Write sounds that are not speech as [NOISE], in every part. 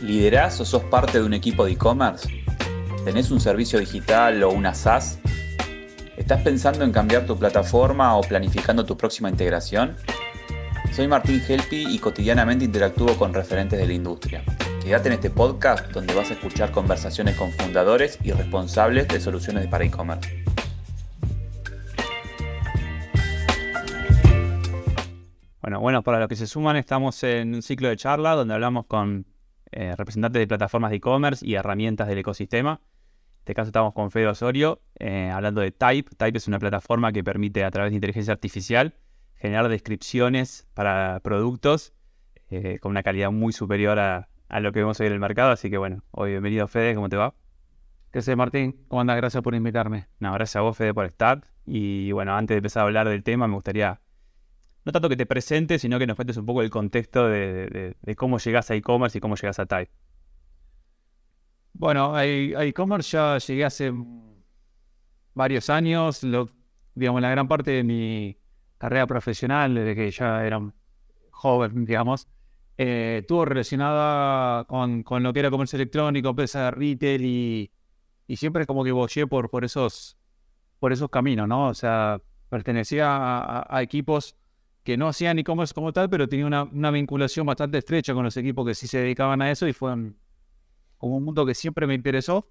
¿Liderás o sos parte de un equipo de e-commerce? ¿Tenés un servicio digital o una SaaS? ¿Estás pensando en cambiar tu plataforma o planificando tu próxima integración? Soy Martín Helpi y cotidianamente interactúo con referentes de la industria. Quédate en este podcast donde vas a escuchar conversaciones con fundadores y responsables de soluciones para e-commerce. Bueno, bueno, para los que se suman, estamos en un ciclo de charla donde hablamos con eh, representantes de plataformas de e-commerce y herramientas del ecosistema. En este caso estamos con Fede Osorio, eh, hablando de Type. Type es una plataforma que permite a través de inteligencia artificial generar descripciones para productos eh, con una calidad muy superior a, lo que vemos hoy en el mercado. Así que bueno, hoy bienvenido Fede, ¿cómo te va? ¿Qué sé, Martín? ¿Cómo andas? Gracias por invitarme. No, gracias a vos, Fede, por estar. Y bueno, antes de empezar a hablar del tema, me gustaría no tanto que te presentes, sino que nos cuentes un poco el contexto de, cómo llegas a e-commerce y cómo llegas a Type. Bueno, a e-commerce ya llegué hace varios años, lo, digamos, la gran parte de mi carrera profesional, desde que ya era joven, [LAUGHS] digamos, eh, estuvo relacionada con, lo que era comercio electrónico, empresa de retail y, siempre como que bollé por, por, esos, por esos caminos, ¿no? O sea, pertenecía a equipos que no hacían e-commerce como tal, pero tenía una, vinculación bastante estrecha con los equipos que sí se dedicaban a eso y fue como un mundo que siempre me interesó,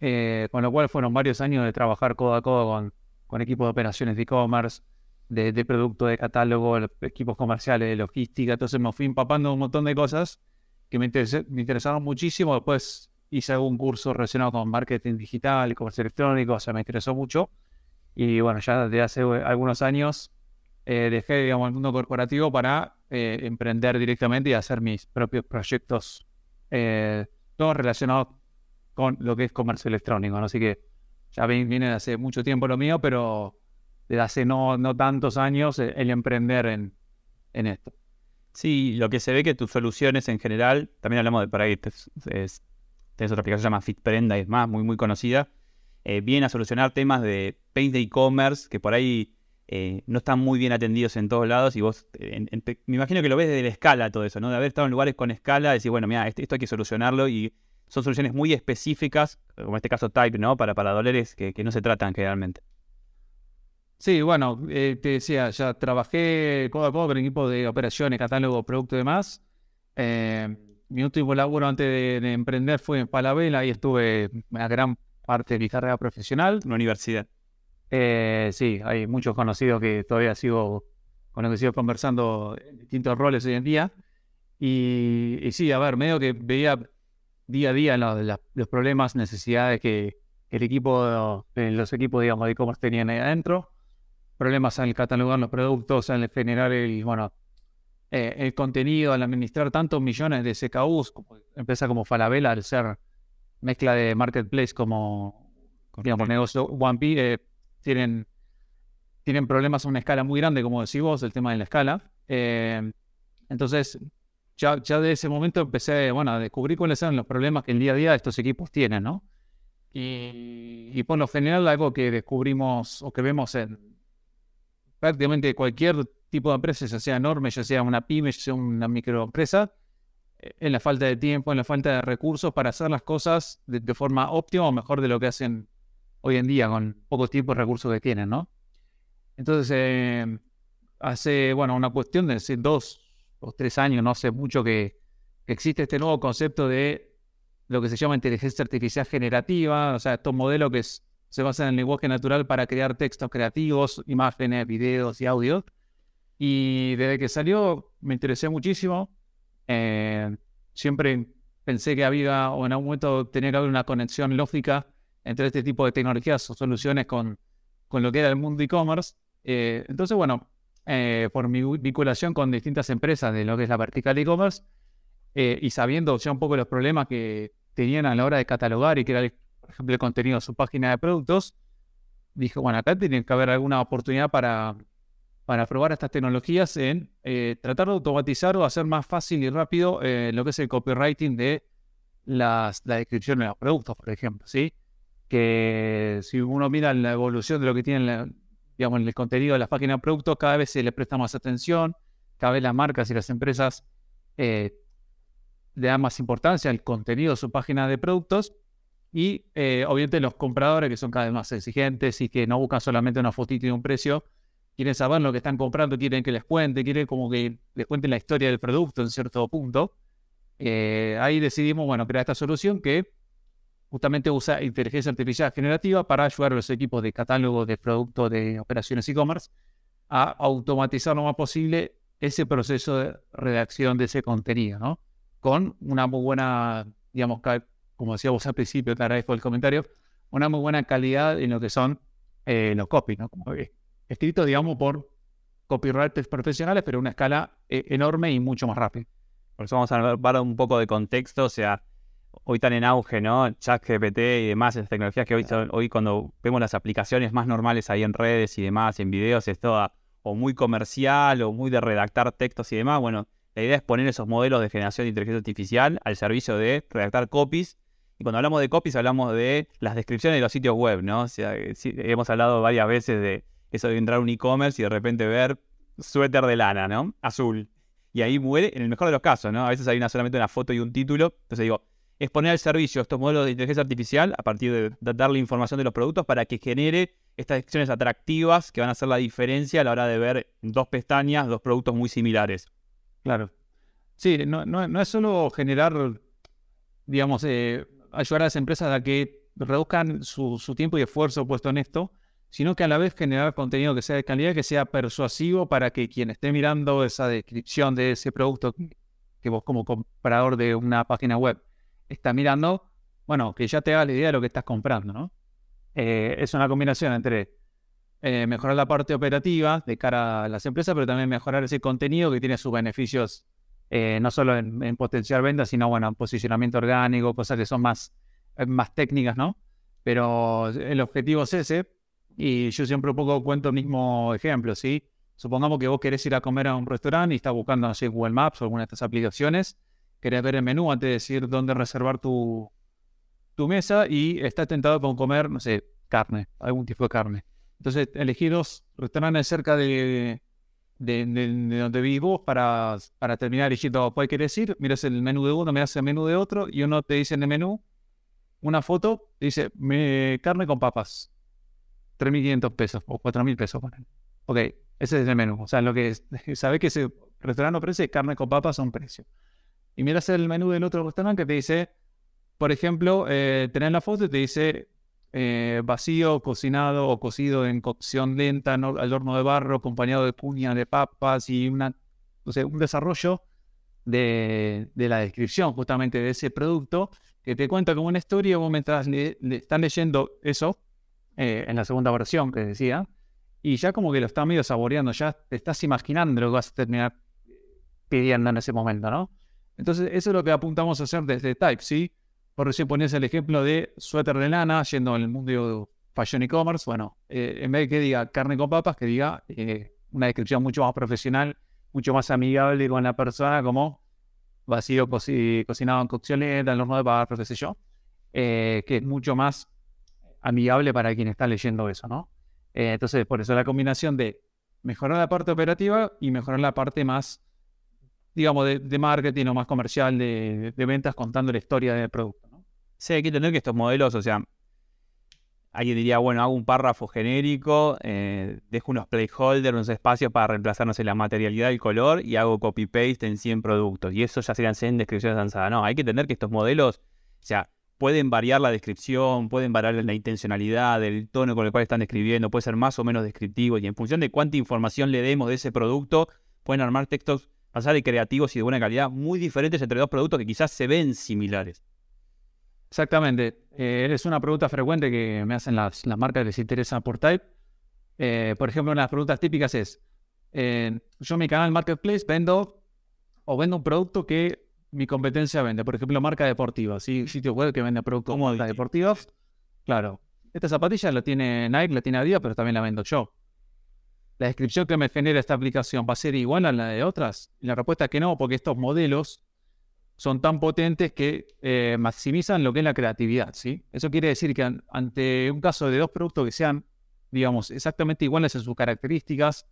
eh, con lo cual fueron varios años de trabajar codo a codo con, con equipos de operaciones de e-commerce, de, de, producto, de catálogo, equipos comerciales, de logística, entonces me fui empapando un montón de cosas que me, me interesaron muchísimo, después hice algún curso relacionado con marketing digital comercio electrónico, o sea, me interesó mucho. Y bueno, ya desde hace algunos años eh, dejé, digamos, el mundo corporativo para eh, emprender directamente y hacer mis propios proyectos, eh, todos relacionados con lo que es comercio electrónico. Así que ya viene de hace mucho tiempo lo mío, pero desde hace no, no tantos años el emprender en, en esto. Sí, lo que se ve que tus soluciones en general, también hablamos de por ahí, es, otra aplicación que se llama FitPrenda y es más, muy, muy conocida, viene a solucionar temas de paint de e-commerce que por ahí eh, no están muy bien atendidos en todos lados y vos, me imagino que lo ves desde la escala todo eso, ¿no? De haber estado en lugares con escala, decir, bueno, mira, esto, hay que solucionarlo y son soluciones muy específicas, como en este caso Type, ¿no? Para, para dolores que, no se tratan generalmente. Sí, bueno, eh, te decía, ya trabajé codo a codo con equipo de operaciones, catálogo, producto y demás. Eh, mi último laburo antes de, emprender fue en Palabela y estuve una gran parte de mi carrera profesional. En la universidad. Eh, sí, hay muchos conocidos que todavía sigo con los que sigo conversando en distintos roles hoy en día. Y, sí, a ver, medio que veía día a día los problemas, necesidades que el equipo, los equipos, digamos, de e-commerce tenían ahí adentro. Problemas en el catalogar los productos, en el generar el, bueno, eh, el contenido, al administrar tantos millones de SKUs, como, empresa como Falabella, al ser mezcla de marketplace como, digamos, negocio One Piece, eh, tienen, tienen problemas a una escala muy grande, como decís vos, el tema de la escala. Eh, entonces, ya, ya de ese momento empecé bueno, a descubrir cuáles eran los problemas que el día a día estos equipos tienen, ¿no? Y, por lo general, algo que descubrimos o que vemos en prácticamente cualquier tipo de empresa, ya sea enorme, ya sea una pyme, ya sea una microempresa, eh, en la falta de tiempo, en la falta de recursos para hacer las cosas de forma óptima o mejor de lo que hacen hoy en día con pocos tiempos y recursos que tienen, ¿no? Entonces, eh, hace, bueno, una cuestión de hace dos o tres años, no hace mucho que, existe este nuevo concepto de lo que se llama inteligencia artificial generativa, o sea, estos modelos que se basan en el lenguaje natural para crear textos creativos, imágenes, videos y audios. Y desde que salió me interesé muchísimo. Eh, siempre pensé que había, o en algún momento haber una conexión lógica entre este tipo de tecnologías o soluciones con, con lo que era el mundo e-commerce. Eh, entonces, bueno, eh, por mi vinculación con distintas empresas de lo que es la vertical e-commerce eh, y sabiendo ya un poco los problemas que tenían a la hora de catalogar y crear, por ejemplo, el contenido de su página de productos, dije, bueno, acá tiene que haber alguna oportunidad para, para probar estas tecnologías en tratar de automatizar o hacer más fácil y rápido lo que es el copywriting de las, la descripción de los productos, por ejemplo, ¿sí? Que si uno mira la evolución de lo que tiene digamos, el contenido de las páginas de productos, cada vez se le presta más atención, cada vez las marcas y las empresas eh, le da más importancia al contenido de su página de productos y eh, obviamente los compradores que son cada vez más exigentes y que no buscan solamente una fotito y un precio, quieren saber lo que están comprando, quieren que les cuente, quieren como que les cuenten la historia del producto en cierto punto. Eh, ahí decidimos, bueno, crear esta solución que justamente usa inteligencia artificial generativa para ayudar a los equipos de catálogo de productos de operaciones e-commerce a automatizar lo más posible ese proceso de redacción de ese contenido, ¿no? Con una muy buena, digamos, como decíamos al principio, te agradezco el comentario, una muy buena calidad en lo que son eh, los copies, ¿no? Como escrito, digamos, por copywriters profesionales, pero a una escala eh, enorme y mucho más rápida. Por eso vamos a dar un poco de contexto, o sea, hoy están en auge, ¿no? Chat GPT y demás, esas tecnologías que hoy, hoy cuando vemos las aplicaciones más normales ahí en redes y demás, en videos, es toda o muy comercial o muy de redactar textos y demás. Bueno, la idea es poner esos modelos de generación de inteligencia artificial al servicio de redactar copies. Y cuando hablamos de copies hablamos de las descripciones de los sitios web, ¿no? O sea, hemos hablado varias veces de eso de entrar a un e-commerce y de repente ver suéter de lana, ¿no? Azul. Y ahí muere, en el mejor de los casos, ¿no? A veces hay una, solamente una foto y un título. Entonces digo, es poner al servicio estos modelos de inteligencia artificial a partir de darle información de los productos para que genere estas descripciones atractivas que van a hacer la diferencia a la hora de ver dos pestañas, dos productos muy similares. Claro. Sí, no, no, es solo generar, digamos, eh, ayudar a las empresas a que reduzcan su, su, tiempo y esfuerzo puesto en esto, sino que a la vez generar contenido que sea de calidad, que sea persuasivo para que quien esté mirando esa descripción de ese producto que vos como comprador de una página web está mirando, bueno, que ya te haga la idea de lo que estás comprando, ¿no? Eh, es una combinación entre eh, mejorar la parte operativa de cara a las empresas, pero también mejorar ese contenido que tiene sus beneficios, eh, no solo en, potenciar ventas, sino bueno, en posicionamiento orgánico, cosas que son más, más técnicas, ¿no? Pero el objetivo es ese, y yo siempre un poco cuento el mismo ejemplo, ¿sí? Supongamos que vos querés ir a comer a un restaurante y estás buscando, no Google Maps o alguna de estas aplicaciones, querés ver el menú antes de decir dónde reservar tu, tu mesa y estás tentado con comer, no sé, carne, algún tipo de carne. Entonces elegí dos restaurantes cerca de, de, donde vivís para, para terminar eligiendo cuál querés ir. Miras el menú de uno, miras el menú de otro y uno te dice en el menú una foto, dice carne con papas, 3.500 pesos o 4.000 pesos. Ok, ese es el menú. O sea, lo que [LAUGHS] sabes que ese restaurante ofrece carne con papas a un precio y miras el menú del otro restaurante que te dice, por ejemplo, eh, tenés la foto y te dice eh, vacío, cocinado o cocido en cocción lenta al horno de barro, acompañado de puña de papas y una, un desarrollo de, la descripción justamente de ese producto que te cuenta como una historia, vos mientras le, están leyendo eso, eh, en la segunda versión que decía, y ya como que lo estás medio saboreando, ya te estás imaginando lo que vas a terminar pidiendo en ese momento, ¿no? Entonces, eso es lo que apuntamos a hacer desde Type, ¿sí? Por recién ponías el ejemplo de suéter de lana, yendo en el mundo de fashion e-commerce. Bueno, eh, en vez de que diga carne con papas, que diga eh, una descripción mucho más profesional, mucho más amigable con la persona, como vacío cocinado en cocción lenta, en horno de barro, qué sé yo, eh, que es mucho más amigable para quien está leyendo eso, ¿no? entonces, por eso la combinación de mejorar la parte operativa y mejorar la parte más digamos, de, marketing o más comercial de, ventas contando la historia del producto. ¿no? Sí, hay que entender que estos modelos, o sea, alguien diría, bueno, hago un párrafo genérico, eh, dejo unos placeholders, unos espacios para reemplazarnos en la materialidad y color y hago copy-paste en 100 productos. Y eso ya serían 100 descripciones avanzadas. No, hay que entender que estos modelos, o sea, pueden variar la descripción, pueden variar la intencionalidad, el tono con el cual están describiendo, puede ser más o menos descriptivo y en función de cuánta información le demos de ese producto, pueden armar textos pasar de creativos y de buena calidad muy diferentes entre dos productos que quizás se ven similares. Exactamente. Eh, es una pregunta frecuente que me hacen las, marcas que les interesa por Type. Eh, por ejemplo, una de las preguntas típicas es, eh, yo en mi canal Marketplace vendo o vendo un producto que mi competencia vende. Por ejemplo, marca deportiva, ¿sí? sitio web que vende productos deportivos. Claro. Esta zapatilla la tiene Nike, la tiene Adidas, pero también la vendo yo la descripción que me genera esta aplicación va a ser igual a la de otras? La respuesta es que no, porque estos modelos son tan potentes que eh, maximizan lo que es la creatividad, ¿sí? Eso quiere decir que ante un caso de dos productos que sean, digamos, exactamente iguales en sus características,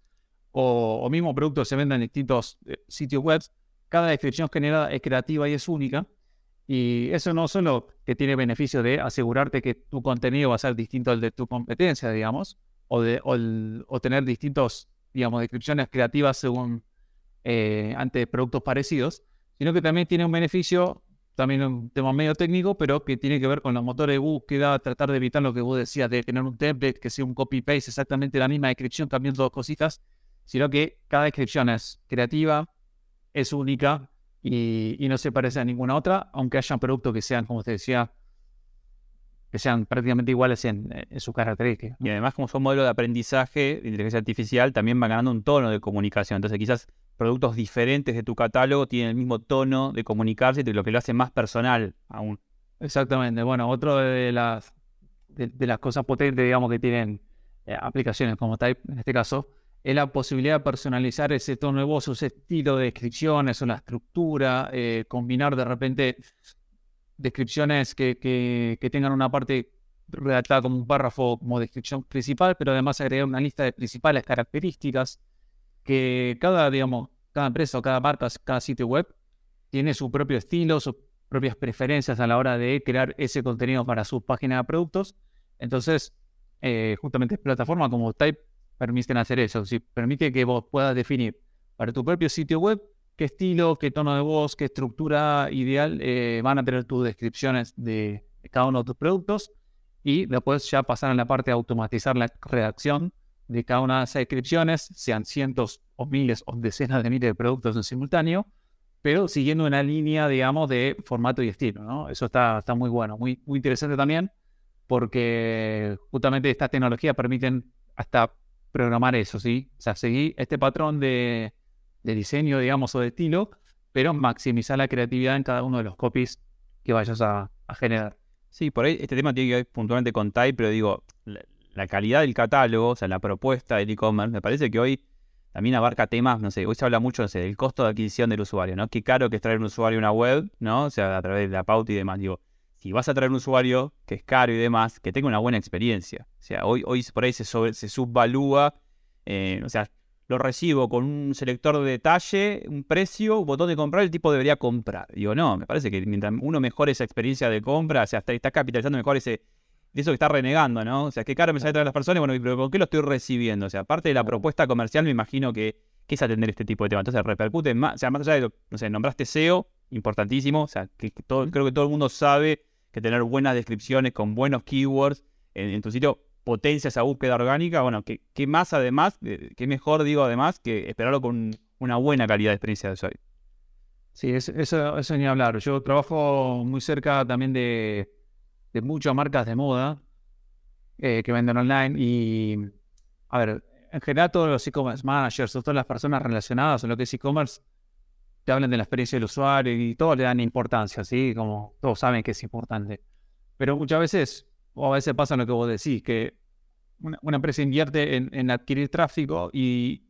o, o mismo productos se vendan en distintos eh, sitios web, cada descripción generada es creativa y es única. Y eso no solo que tiene beneficio de asegurarte que tu contenido va a ser distinto al de tu competencia, digamos, o, tener distintos, digamos, descripciones creativas según eh, ante productos parecidos, sino que también tiene un beneficio, también un tema medio técnico, pero que tiene que ver con los motores de búsqueda, tratar de evitar lo que vos decías, de tener un template que sea un copy-paste, exactamente la misma descripción, cambiando dos cositas, sino que cada descripción es creativa, es única y, no se parece a ninguna otra, aunque haya productos que sean, como te decía, que sean prácticamente iguales en, sus características. Y además, como son modelos de aprendizaje de inteligencia artificial, también van ganando un tono de comunicación. Entonces, quizás productos diferentes de tu catálogo tienen el mismo tono de comunicarse, lo que lo hace más personal aún. Exactamente. Bueno, otro de las, de, las cosas potentes, digamos, que tienen eh, aplicaciones como Type, en este caso, es la posibilidad de personalizar ese tono de voz, ese estilo de descripciones o la estructura, eh, combinar de repente descripciones que, que, tengan una parte redactada como un párrafo como descripción principal, pero además agregar una lista de principales características que cada, digamos, cada empresa o cada marca, cada sitio web tiene su propio estilo, sus propias preferencias a la hora de crear ese contenido para sus páginas de productos. Entonces, eh, justamente plataformas como Type permiten hacer eso. Si permite que vos puedas definir para tu propio sitio web qué estilo, qué tono de voz, qué estructura ideal eh, van a tener tus descripciones de, cada uno de tus productos y después ya pasar a la parte de automatizar la redacción de cada una de esas descripciones, sean cientos o miles o decenas de miles de productos en simultáneo, pero siguiendo una línea, digamos, de formato y estilo, ¿no? Eso está, está muy bueno, muy, muy interesante también, porque justamente estas tecnologías permiten hasta programar eso, ¿sí? O sea, seguir este patrón de, diseño, digamos, o de estilo, pero maximizar la creatividad en cada uno de los copies que vayas a, generar. Sí, por ahí este tema tiene que ver puntualmente con Type, pero digo, la, calidad del catálogo, o sea, la propuesta del e-commerce, me parece que hoy también abarca temas, no sé, hoy se habla mucho, no sé, del costo de adquisición del usuario, ¿no? Qué caro que es traer un usuario a una web, ¿no? O sea, a través de la pauta y demás. Digo, si vas a traer un usuario que es caro y demás, que tenga una buena experiencia. O sea, hoy, hoy por ahí se, se subvalúa, eh, o sea, lo recibo con un selector de detalle, un precio, un botón de comprar, el tipo debería comprar. Digo, no, me parece que mientras uno mejore esa experiencia de compra, o sea, está, está capitalizando mejor ese, de eso que está renegando, ¿no? O sea, qué caro me sale traer las personas, bueno, pero ¿con qué lo estoy recibiendo? O sea, aparte de la propuesta comercial, me imagino que, es atender este tipo de temas. Entonces, repercute más, o sea, más allá de lo, no sé, nombraste SEO, importantísimo, o sea, que, todo, creo que todo el mundo sabe que tener buenas descripciones con buenos keywords en, tu sitio potencia esa búsqueda orgánica. Bueno, ¿qué, más además, qué mejor digo además que esperarlo con una buena calidad de experiencia de usuario? Sí, eso, eso, ni hablar. Yo trabajo muy cerca también de, muchas marcas de moda eh, que venden online y, a ver, en general todos los e-commerce managers, todas las personas relacionadas en lo que es e-commerce, te hablan de la experiencia del usuario y todos le dan importancia, ¿sí? Como todos saben que es importante. Pero muchas veces, o a veces pasa lo que vos decís, que una, empresa invierte en, adquirir tráfico y,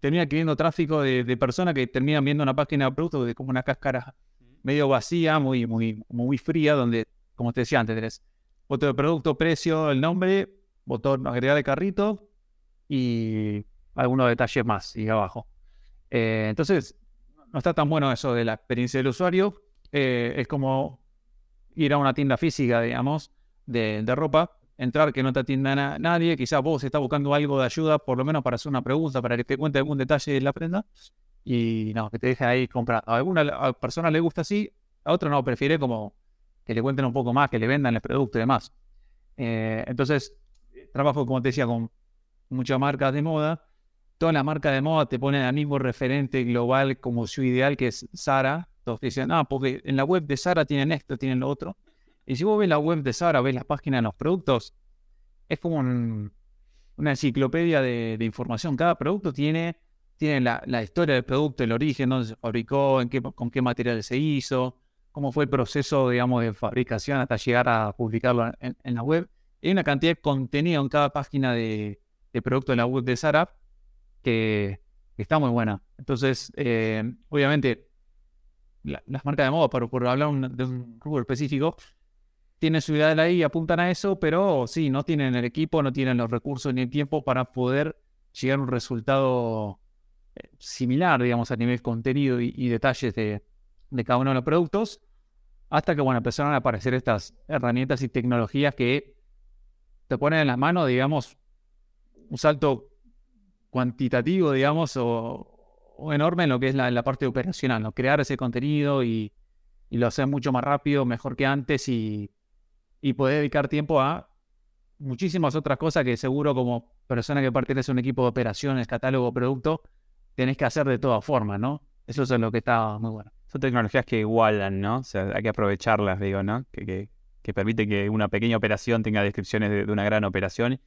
termina adquiriendo tráfico de, personas que terminan viendo una página de producto de como una cáscara medio vacía, muy, muy, muy fría, donde, como te decía antes, tenés foto de producto, precio, el nombre, botón agregar de carrito y algunos detalles más y abajo. Eh, entonces, no está tan bueno eso de la experiencia del usuario. Eh, es como ir a una tienda física, digamos, de, ropa, entrar que no te atienda nadie, quizás vos estás buscando algo de ayuda, por lo menos para hacer una pregunta, para que te cuente algún detalle de la prenda, y no, que te deje ahí comprar. A alguna persona le gusta así, a otra no, prefiere como que le cuenten un poco más, que le vendan el producto y demás. Eh, entonces, trabajo, como te decía, con muchas marcas de moda toda la marca de moda te ponen al mismo referente global como su ideal, que es Sara. Todos te dicen, ah, porque en la web de Sara tienen esto, tienen lo otro. Y si vos ves la web de Sara, ves la página de los productos, es como una enciclopedia de, información. Cada producto tiene, tiene la, historia del producto, el origen, dónde se fabricó, con qué material se hizo, cómo fue el proceso, digamos, de fabricación hasta llegar a publicarlo en, la web. hay una cantidad de contenido en cada página de, producto de la web de Sara que, está muy buena. Entonces, eh, obviamente, las marcas de moda, por, por hablar de un rubro específico, tienen su idea de ahí y apuntan a eso, pero sí, no tienen el equipo, no tienen los recursos ni el tiempo para poder llegar a un resultado similar, digamos, a nivel contenido y, detalles de, cada uno de los productos, hasta que, bueno, empezaron a aparecer estas herramientas y tecnologías que te ponen en las manos, digamos, un salto cuantitativo, digamos, o, enorme en lo que es la, parte operacional, ¿no? Crear ese contenido y, lo hacer mucho más rápido, mejor que antes y, y poder dedicar tiempo a muchísimas otras cosas que seguro como persona que pertenece a un equipo de operaciones, catálogo, producto, tenés que hacer de todas formas, ¿no? Eso es lo que está muy bueno. Son tecnologías que igualan, ¿no? O sea, hay que aprovecharlas, digo, ¿no? Que, que, que permite que una pequeña operación tenga descripciones de, una gran operación.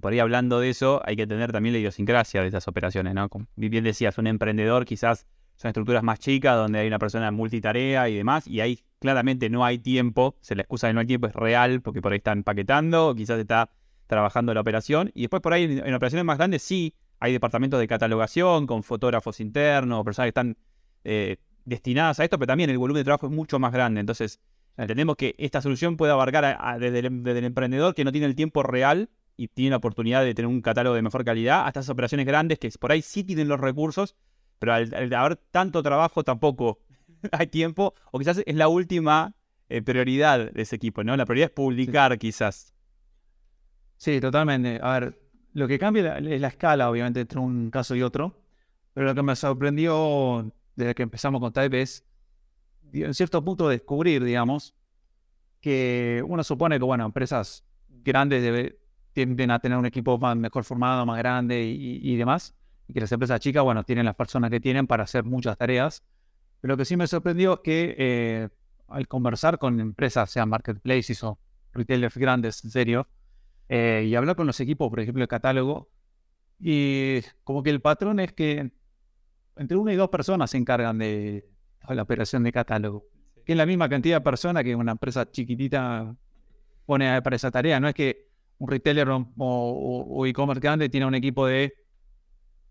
Por ahí hablando de eso, hay que tener también la idiosincrasia de esas operaciones, ¿no? Como bien decías, un emprendedor quizás son estructuras más chicas donde hay una persona multitarea y demás, y ahí claramente no hay tiempo, se la excusa de no hay tiempo es real, porque por ahí está empaquetando, quizás está trabajando la operación, y después por ahí en, operaciones más grandes sí hay departamentos de catalogación con fotógrafos internos, personas que están eh, destinadas a esto, pero también el volumen de trabajo es mucho más grande, entonces entendemos que esta solución puede abarcar desde, el, emprendedor que no tiene el tiempo real y tiene la oportunidad de tener un catálogo de mejor calidad, hasta esas operaciones grandes que por ahí sí tienen los recursos, pero al, haber tanto trabajo tampoco [LAUGHS] hay tiempo, o quizás es la última eh, prioridad de ese equipo, ¿no? La prioridad es publicar, quizás. Sí, totalmente. A ver, lo que cambia es la escala, obviamente, entre un caso y otro, pero lo que me sorprendió desde que empezamos con Type es, en cierto punto, descubrir, digamos, que uno supone que, bueno, empresas grandes tienden a tener un equipo más, mejor formado, más grande y demás y que las empresas chicas, bueno, tienen las personas que tienen para hacer muchas tareas. Pero lo que sí me sorprendió es que eh, al conversar con empresas, sean marketplaces o retailers grandes, en serio, eh, y hablar con los equipos, por ejemplo, de catálogo, y como que el patrón es que entre una y dos personas se encargan de la operación de catálogo, que es la misma cantidad de personas que una empresa chiquitita pone para esa tarea. No es que un retailer o e-commerce grande tiene un equipo de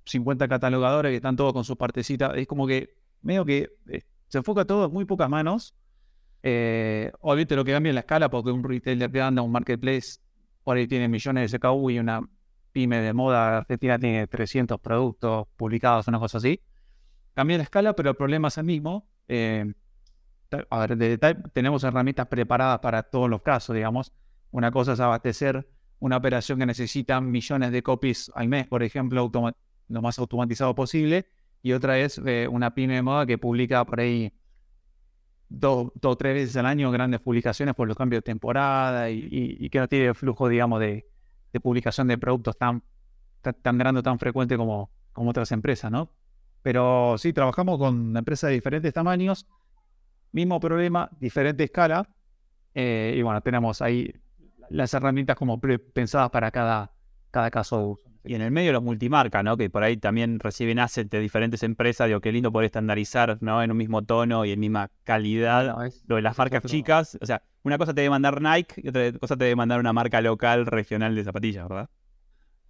50 catalogadores que están todos con su partecita. Es como que medio que eh, se enfoca todo en muy pocas manos. Eh, obviamente lo que cambia es la escala, porque un retailer que anda, un marketplace, por ahí tiene millones de SKU y una pyme de moda argentina tiene 300 productos publicados, una cosa así. Cambia la escala, pero el problema es el mismo. Eh, a ver, de tenemos herramientas preparadas para todos los casos, digamos. Una cosa es abastecer una operación que necesita millones de copies al mes, por ejemplo, lo más automatizado posible. Y otra es eh, una pyme de moda que publica por ahí dos o tres veces al año grandes publicaciones por los cambios de temporada y, que no tiene flujo, digamos, de, publicación de productos tan, tan, grande o tan frecuente como, como otras empresas, ¿no? Pero sí, trabajamos con empresas de diferentes tamaños, mismo problema, diferente escala. Eh, y bueno, tenemos ahí las herramientas como pensadas para cada, cada caso de uso. Y en el medio los multimarca, ¿no? Que por ahí también reciben assets de diferentes empresas. Digo, qué lindo poder estandarizar, ¿no? En un mismo tono y en misma calidad. lo de las marcas chicas. O sea, una cosa te debe mandar Nike y otra cosa te debe mandar una marca local, regional de zapatillas, ¿verdad?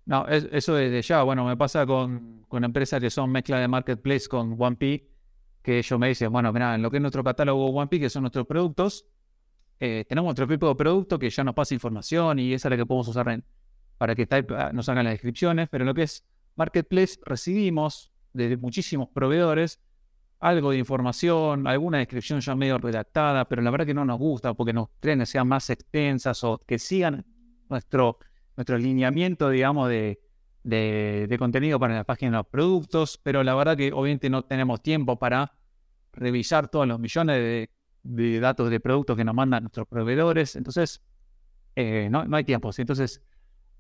No, eso desde ya. Bueno, me pasa con, con empresas que son mezcla de marketplace con 1P, que ellos me dicen, bueno, mira, en lo que es nuestro catálogo 1P, que son nuestros productos, eh, tenemos otro tipo de producto que ya nos pasa información y esa es la que podemos usar en, para que nos hagan las descripciones, pero lo que es Marketplace recibimos de muchísimos proveedores algo de información, alguna descripción ya medio redactada, pero la verdad que no nos gusta porque nos creen sean más extensas o que sigan nuestro, nuestro lineamiento, digamos, de, de, contenido para la página de los productos, pero la verdad que obviamente no tenemos tiempo para revisar todos los millones de, de datos de productos que nos mandan nuestros proveedores, entonces eh, no, no hay tiempo. Entonces,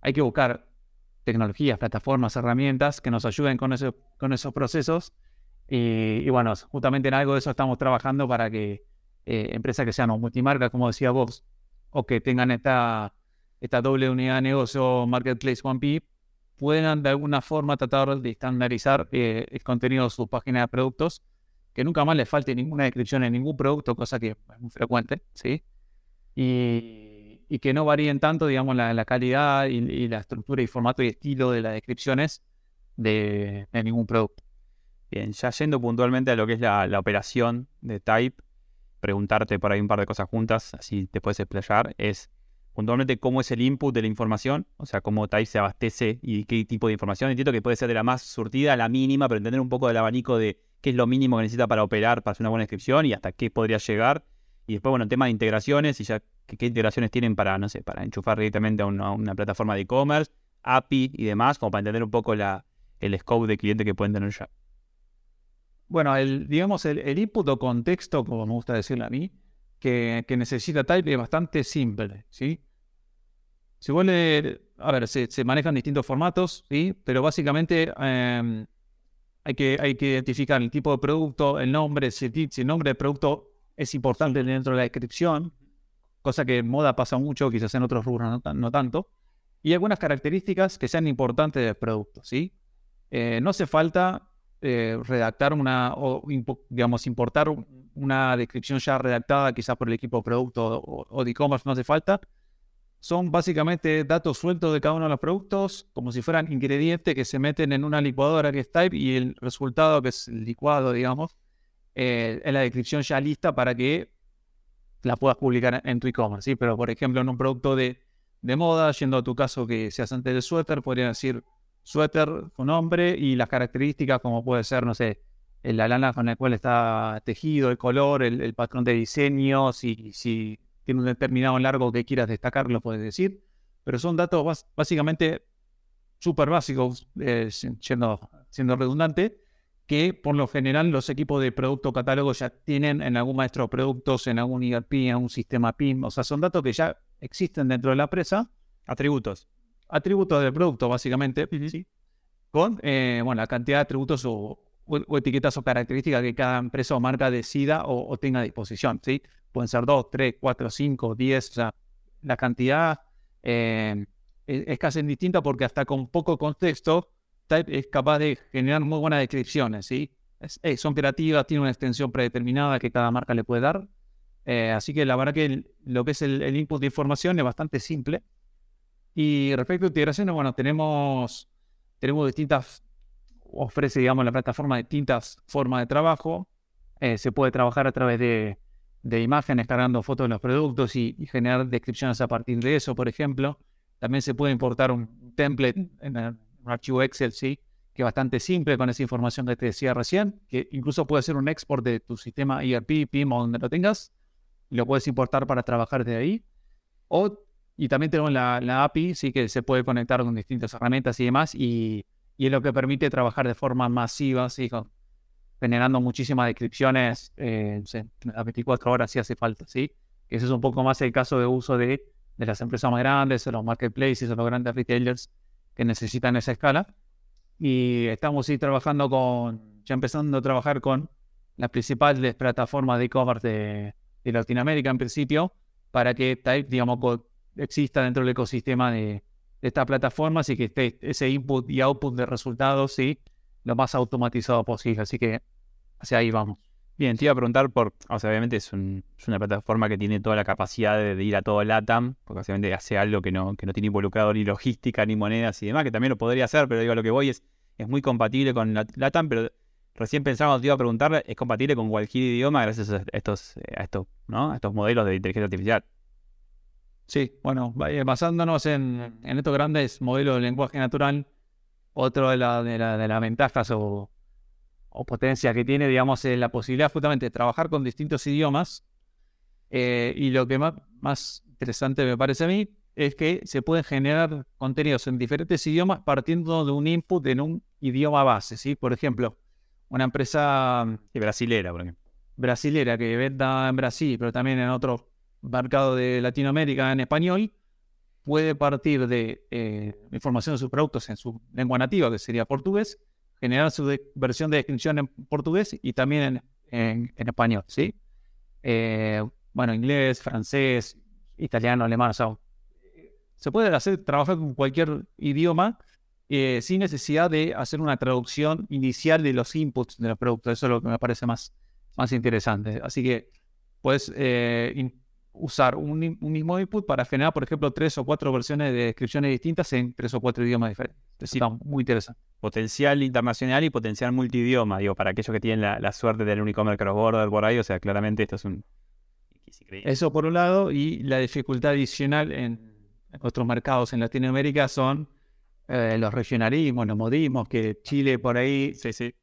hay que buscar tecnologías, plataformas, herramientas que nos ayuden con, con esos procesos. Y, bueno, justamente en algo de eso estamos trabajando para que eh, empresas que sean multimarcas, como decía vos, o que tengan esta, esta doble unidad de negocio Marketplace 1P, puedan de alguna forma tratar de estandarizar eh, el contenido de sus páginas de productos, que nunca más les falte ninguna descripción en ningún producto, cosa que es muy frecuente, ¿sí? Y, y que no varíen tanto, digamos, la, calidad y, la estructura y formato y estilo de las descripciones de, ningún producto. Bien, ya yendo puntualmente a lo que es la, operación de Type, preguntarte por ahí un par de cosas juntas, así te puedes explayar, es puntualmente cómo es el input de la información, o sea, cómo Type se abastece y qué tipo de información. Entiendo que puede ser de la más surtida a la mínima, pero entender un poco del abanico de qué es lo mínimo que necesita para operar, para hacer una buena descripción y hasta qué podría llegar. Y después, bueno, tema de integraciones y ya qué, integraciones tienen para, no sé, para enchufar directamente a una, plataforma de e-commerce, API y demás, como para entender un poco la, el scope de cliente que pueden tener ya. Bueno, el, digamos, el, input o contexto, como me gusta decirle a mí, que, necesita Type es bastante simple, ¿sí? Si vos A ver, se, manejan distintos formatos, ¿sí? Pero básicamente em, hay, que, hay que identificar el tipo de producto, el nombre, si, el nombre del producto es importante dentro de la descripción, cosa que en moda pasa mucho, quizás en otros rubros no, tanto, y algunas características que sean importantes del producto, ¿sí? Eh, no hace falta eh, redactar una, o digamos, importar una descripción ya redactada quizás por el equipo de producto o, de e-commerce, no hace falta. Son básicamente datos sueltos de cada uno de los productos, como si fueran ingredientes que se meten en una licuadora que es Type y el resultado, que es el licuado, digamos, eh, es la descripción ya lista para que la puedas publicar en tu e-commerce. ¿sí? Pero, por ejemplo, en un producto de, de moda, yendo a tu caso que seas antes del suéter, podría decir suéter, su nombre y las características, como puede ser, no sé, la lana con la cual está tejido, el color, el, patrón de diseño, si, si tiene un determinado largo que quieras destacar, lo puedes decir. Pero son datos básicamente súper básicos, eh, siendo, siendo redundante, que por lo general los equipos de producto catálogo ya tienen en algún maestro de productos, en algún ERP, en algún sistema PIM. O sea, son datos que ya existen dentro de la empresa. Atributos atributos del producto, básicamente, con eh, bueno, la cantidad de atributos o, etiquetas o características que cada empresa o marca decida o, tenga a disposición. ¿sí? Pueden ser 2, 3, 4, 5, 10, o sea, la cantidad eh, es, casi indistinta porque hasta con poco contexto Es capaz de generar muy buenas descripciones. ¿sí? son creativas, tienen una extensión predeterminada que cada marca le puede dar. Eh, así que la verdad que lo que es el input de información es bastante simple. Y respecto a integraciones, bueno, tenemos, tenemos distintas, ofrece, digamos, la plataforma distintas formas de trabajo. Eh, se puede trabajar a través de, de, imágenes, cargando fotos de los productos y, generar descripciones a partir de eso, por ejemplo. También se puede importar un template en, un archivo Excel, sí, que es bastante simple con esa información que te decía recién, que incluso puede ser un export de tu sistema ERP, PIM o donde lo tengas, y lo puedes importar para trabajar de ahí. O y también tenemos la, API, sí que se puede conectar con distintas herramientas y demás, y, es lo que permite trabajar de forma masiva, ¿sí? generando muchísimas descripciones eh, a 24 horas si hace falta, ¿sí? Ese es un poco más el caso de uso de, de las empresas más grandes, de los marketplaces, de los grandes retailers que necesitan esa escala. Y estamos sí trabajando con, ya empezando a trabajar con las principales plataformas de e-commerce de, de Latinoamérica en principio, para que, digamos, exista dentro del ecosistema de, esta plataforma, así que esté ese input y output de resultados, sí, lo más automatizado posible. Así que hacia ahí vamos. Bien, te iba a preguntar por, o sea, obviamente es, una plataforma que tiene toda la capacidad de, ir a todo LATAM, porque obviamente hace algo que no, que no tiene involucrado ni logística, ni monedas y demás, que también lo podría hacer, pero digo, lo que voy es, es muy compatible con LATAM, pero recién pensábamos, te iba a preguntarle, es compatible con cualquier idioma gracias a estos, a estos, modelos de inteligencia artificial. Sí, bueno, basándonos en, estos grandes modelos de lenguaje natural, otro de, la, de, las ventajas o, potencias que tiene, digamos, es la posibilidad justamente de trabajar con distintos idiomas. Eh, y lo que más, más interesante me parece a mí es que se pueden generar contenidos en diferentes idiomas partiendo de un input en un idioma base, ¿sí? Por ejemplo, una empresa... brasilera, por ejemplo. Que venda en Brasil, pero también en otros mercado de Latinoamérica en español, puede partir de eh, información de sus productos en su lengua nativa, que sería portugués, generar su versión de descripción en portugués y también en, español, ¿sí? Eh, bueno, inglés, francés, italiano, alemán, o sea, se puede hacer, trabajar con cualquier idioma eh, sin necesidad de hacer una traducción inicial de los inputs de los productos. Eso es lo que me parece más, más interesante. Así que, pues, usar un, mismo input para generar, por ejemplo, tres o cuatro versiones de descripciones distintas en tres o cuatro idiomas diferentes. Es muy interesante. Potencial internacional y potencial multidioma, digo, para aquellos que tienen la, suerte de tener un e-commerce cross-border por ahí, o sea, claramente esto es un... Eso por un lado, y la dificultad adicional en otros mercados en Latinoamérica son eh, los regionalismos, los modismos, que Chile por ahí, sí, sí.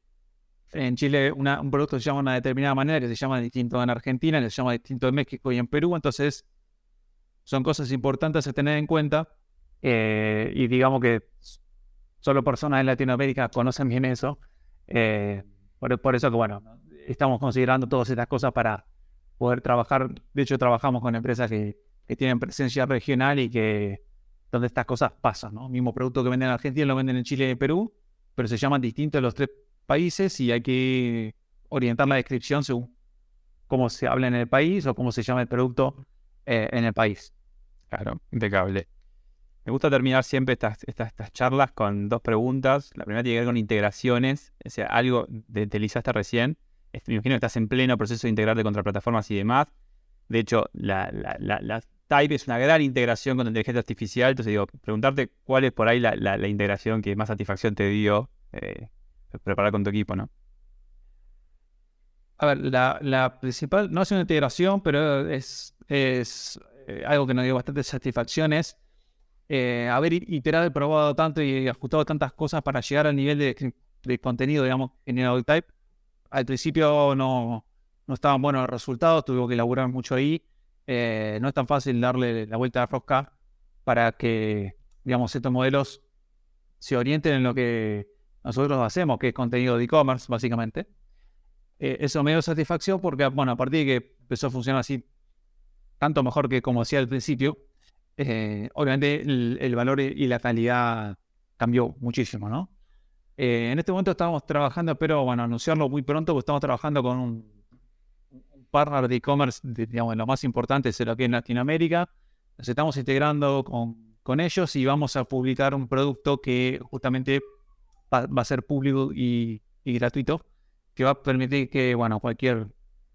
En Chile un producto se llama de una determinada manera, que se llama distinto en Argentina, que se llama distinto en México y en Perú, entonces son cosas importantes a tener en cuenta eh, y digamos que solo personas en Latinoamérica conocen bien eso. Eh, por, eso que, bueno, estamos considerando todas estas cosas para poder trabajar. De hecho, trabajamos con empresas que, tienen presencia regional y que donde estas cosas pasan, ¿no? Mismo producto que venden en Argentina lo venden en Chile y Perú, pero se llaman distintos los tres países y hay que orientar la descripción según cómo se habla en el país o cómo se llama el producto eh, en el país. Claro, impecable. Me gusta terminar siempre estas, estas, charlas con dos preguntas. La primera tiene que ver con integraciones, o sea, algo de, utilizaste recién. Me imagino que estás en pleno proceso de integrarte contra plataformas y demás. De hecho, la, la, Type es una gran integración con inteligencia artificial. Entonces, digo, preguntarte cuál es por ahí la, integración que más satisfacción te dio eh, preparar con tu equipo, ¿no? A ver, la, principal, no es una integración, pero es, es eh, algo que nos dio bastante satisfacciones eh, haber iterado y probado tanto y ajustado tantas cosas para llegar al nivel de, contenido, digamos, en el type. Al principio no, no estaban buenos los resultados, tuve que elaborar mucho ahí. Eh, no es tan fácil darle la vuelta a rosca para que, digamos, estos modelos se orienten en lo que nosotros hacemos, que es contenido de e-commerce, básicamente. eso me dio satisfacción porque, bueno, a partir de que empezó a funcionar así tanto mejor que como hacía al principio, eh, obviamente el, valor y la calidad cambió muchísimo, ¿no? Eh, en este momento estamos trabajando, pero bueno, anunciarlo muy pronto, porque estamos trabajando con un, partner de e-commerce, digamos, lo más importante es lo que en Latinoamérica. Nos estamos integrando con ellos y vamos a publicar un producto que justamente va, a ser público y, y, gratuito, que va a permitir que, bueno, cualquier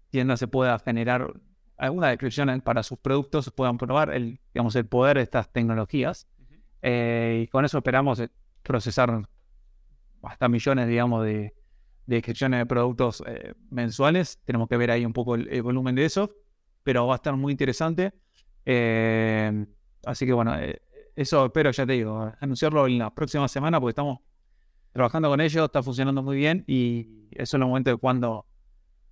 tienda se pueda generar alguna descripción para sus productos puedan probar el, digamos, el poder de estas tecnologías. Eh, y con eso esperamos eh, procesar hasta millones, digamos, de, descripciones de productos eh, mensuales. Tenemos que ver ahí un poco el, volumen de eso, pero va a estar muy interesante. así que bueno, eso espero, ya te digo, anunciarlo en la próxima semana porque estamos trabajando con ellos, está funcionando muy bien y eso es el momento de cuando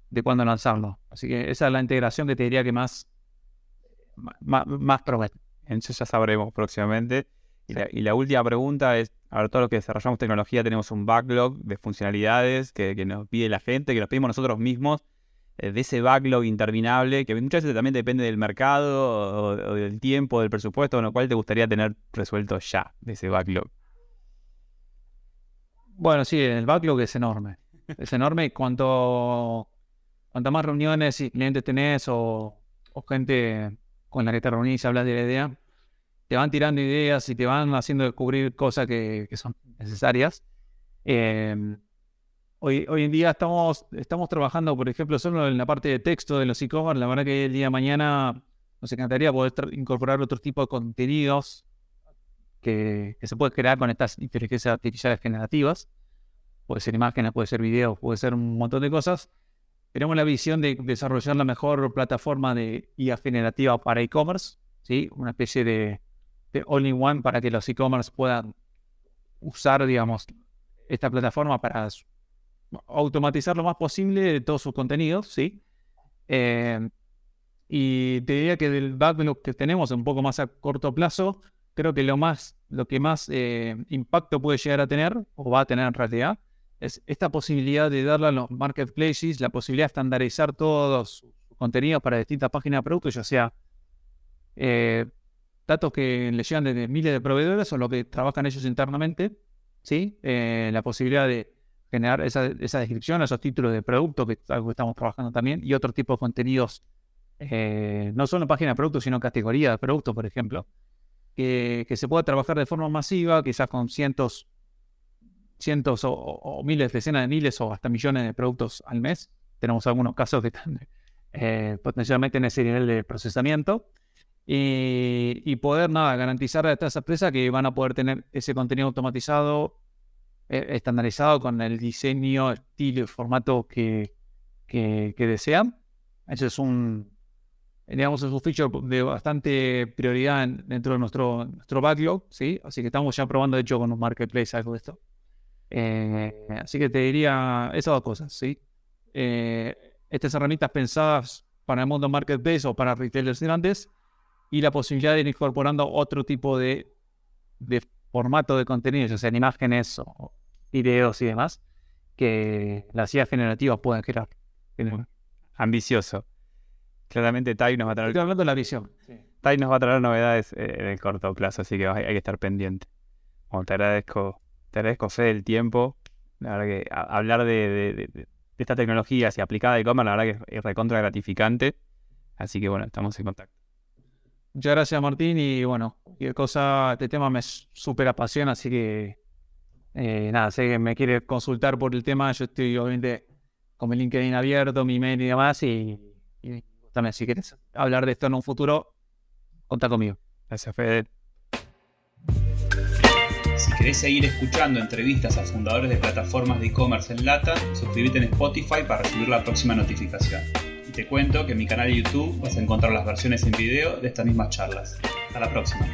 de cuándo lanzarlo. Así que esa es la integración que te diría que más, más, más promete. Eso ya sabremos próximamente. Y, la, última pregunta es, ahora todo lo que desarrollamos tecnología tenemos un backlog de funcionalidades que, nos pide la gente, que nos pedimos nosotros mismos, eh, de ese backlog interminable, que muchas veces también depende del mercado o, del tiempo, del presupuesto, con lo cual te gustaría tener resuelto ya de ese backlog. Bueno, sí, el backlog es enorme. Es enorme y cuanto cuanto más reuniones y clientes tenés o, gente con la que te reunís y hablas de la idea, te van tirando ideas y te van haciendo descubrir cosas que, son necesarias. Em, hoy, hoy en día estamos, estamos trabajando, por ejemplo, solo en la parte de texto de los e-commerce. La verdad que el día de mañana nos encantaría poder incorporar otro tipo de contenidos que, que se puede crear con estas inteligencias artificiales generativas. Puede ser imágenes, puede ser videos, puede ser un montón de cosas tenemos la visión de desarrollar la mejor plataforma de IA generativa para e-commerce, ¿sí? una especie de, de all-in-one para que los e-commerce puedan usar, digamos, esta plataforma para automatizar lo más posible todos sus contenidos, ¿sí? Eh, y te diría que del backlog que tenemos un poco más a corto plazo, creo que lo más, lo que más eh, impacto puede llegar a tener, o va a tener en realidad, es esta posibilidad de darle a los marketplaces la posibilidad de estandarizar todos sus contenidos para distintas páginas de productos, ya sea eh, datos que le llegan desde miles de proveedores o lo que trabajan ellos internamente, ¿sí? Eh, la posibilidad de generar esa, esa, descripción, esos títulos de producto, que es algo que estamos trabajando también, y otro tipo de contenidos, no solo páginas de productos, sino categorías de productos, por ejemplo, que, se pueda trabajar de forma masiva, quizás con cientos cientos o, miles, decenas de miles o hasta millones de productos al mes. Tenemos algunos casos que están [LAUGHS] eh, potencialmente en ese nivel de procesamiento. Y, poder nada, garantizar a estas empresas que van a poder tener ese contenido automatizado, eh, estandarizado con el diseño, estilo y formato que, que, desean. Eso es un, digamos, es un feature de bastante prioridad dentro de nuestro, nuestro backlog, ¿sí? Así que estamos ya probando, de hecho, con un marketplace algo de esto. Eh, así que te diría esas dos cosas, ¿sí? Eh, estas herramientas pensadas para el mundo marketplace o para retailers grandes y la posibilidad de ir incorporando otro tipo de, de formato de contenido, ya sean imágenes o videos y demás, que las ideas generativas pueden crear. Ambicioso. Claramente Tai nos va a traer. Estoy hablando de la visión. Tai nos va a traer novedades eh, en el corto plazo, así que hay, que estar pendiente. Bueno, te agradezco, te agradezco Fede el tiempo. La verdad que hablar de, de, estas tecnologías y aplicada de e-commerce, la verdad que es recontra gratificante. Así que bueno, estamos en contacto. Muchas gracias Martín y bueno, cualquier cosa, este tema me súper apasiona, así que eh, nada, sé que me quiere consultar por el tema, yo estoy obviamente con mi LinkedIn abierto, mi mail y demás y también si quieres hablar de esto en un futuro, contá conmigo. Gracias, Fede. Si querés seguir escuchando entrevistas a fundadores de plataformas de e-commerce en Lata, suscríbete en Spotify para recibir la próxima notificación. Y te cuento que en mi canal de YouTube vas a encontrar las versiones en video de estas mismas charlas. Hasta la próxima.